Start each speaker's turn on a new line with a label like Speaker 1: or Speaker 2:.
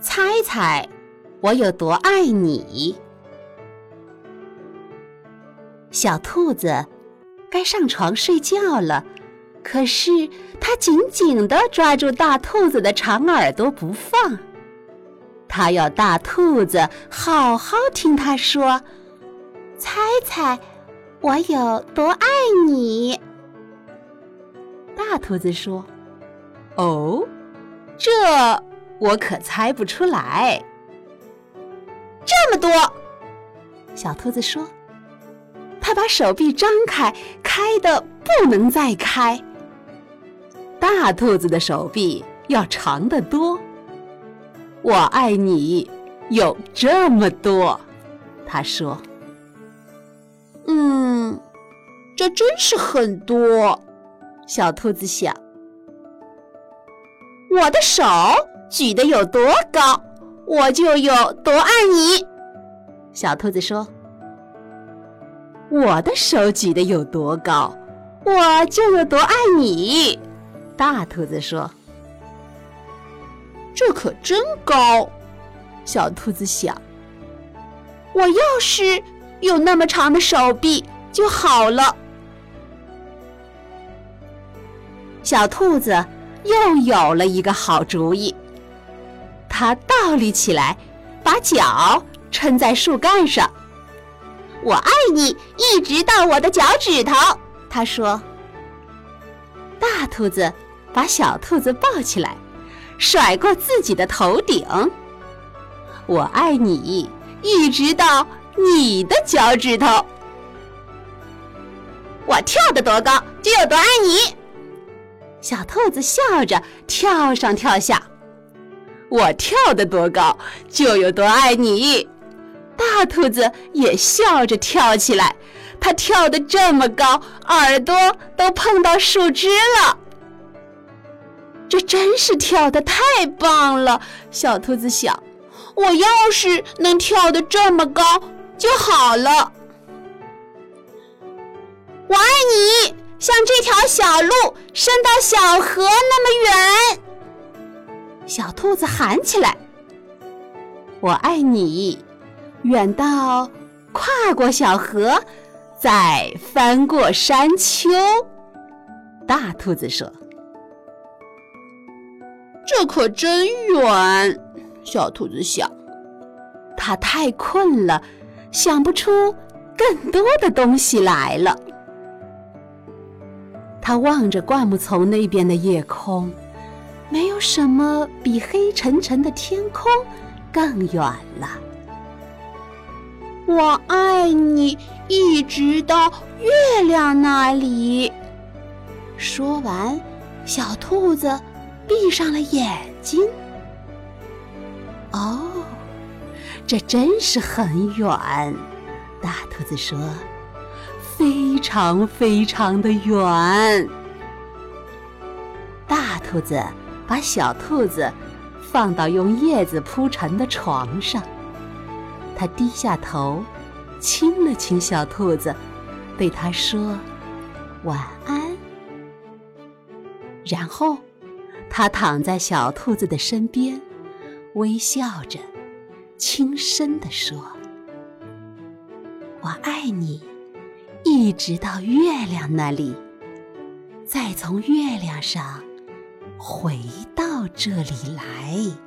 Speaker 1: 猜猜我有多爱你。”小兔子该上床睡觉了，可是它紧紧地抓住大兔子的长耳朵不放。它要大兔子好好听它说：“猜猜我有多爱你。”大兔子说：“哦，这我可猜不出来。”这么多，小兔子说。他把手臂张开，开的不能再开。大兔子的手臂要长得多。我爱你有这么多，他说。嗯，这真是很多。小兔子想。我的手举得有多高，我就有多爱你。小兔子说。我的手举得有多高，我就有多爱你。大兔子说：“这可真高。”小兔子想：“我要是有那么长的手臂就好了。”小兔子又有了一个好主意，它倒立起来，把脚撑在树干上。我爱你，一直到我的脚趾头。他说：“大兔子把小兔子抱起来，甩过自己的头顶。我爱你，一直到你的脚趾头。我跳得多高，就有多爱你。”小兔子笑着跳上跳下。我跳得多高，就有多爱你。大兔子也笑着跳起来，它跳得这么高，耳朵都碰到树枝了。这真是跳得太棒了！小兔子想：“我要是能跳得这么高就好了。”我爱你，像这条小路伸到小河那么远。小兔子喊起来：“我爱你。”远到跨过小河，再翻过山丘。大兔子说：“这可真远。”小兔子想，它太困了，想不出更多的东西来了。它望着灌木丛那边的夜空，没有什么比黑沉沉的天空更远了。我爱你，一直到月亮那里。说完，小兔子闭上了眼睛。哦，这真是很远。大兔子说：“非常非常的远。”大兔子把小兔子放到用叶子铺成的床上。他低下头，亲了亲小兔子，对它说：“晚安。”然后，他躺在小兔子的身边，微笑着，轻声地说：“我爱你，一直到月亮那里，再从月亮上回到这里来。”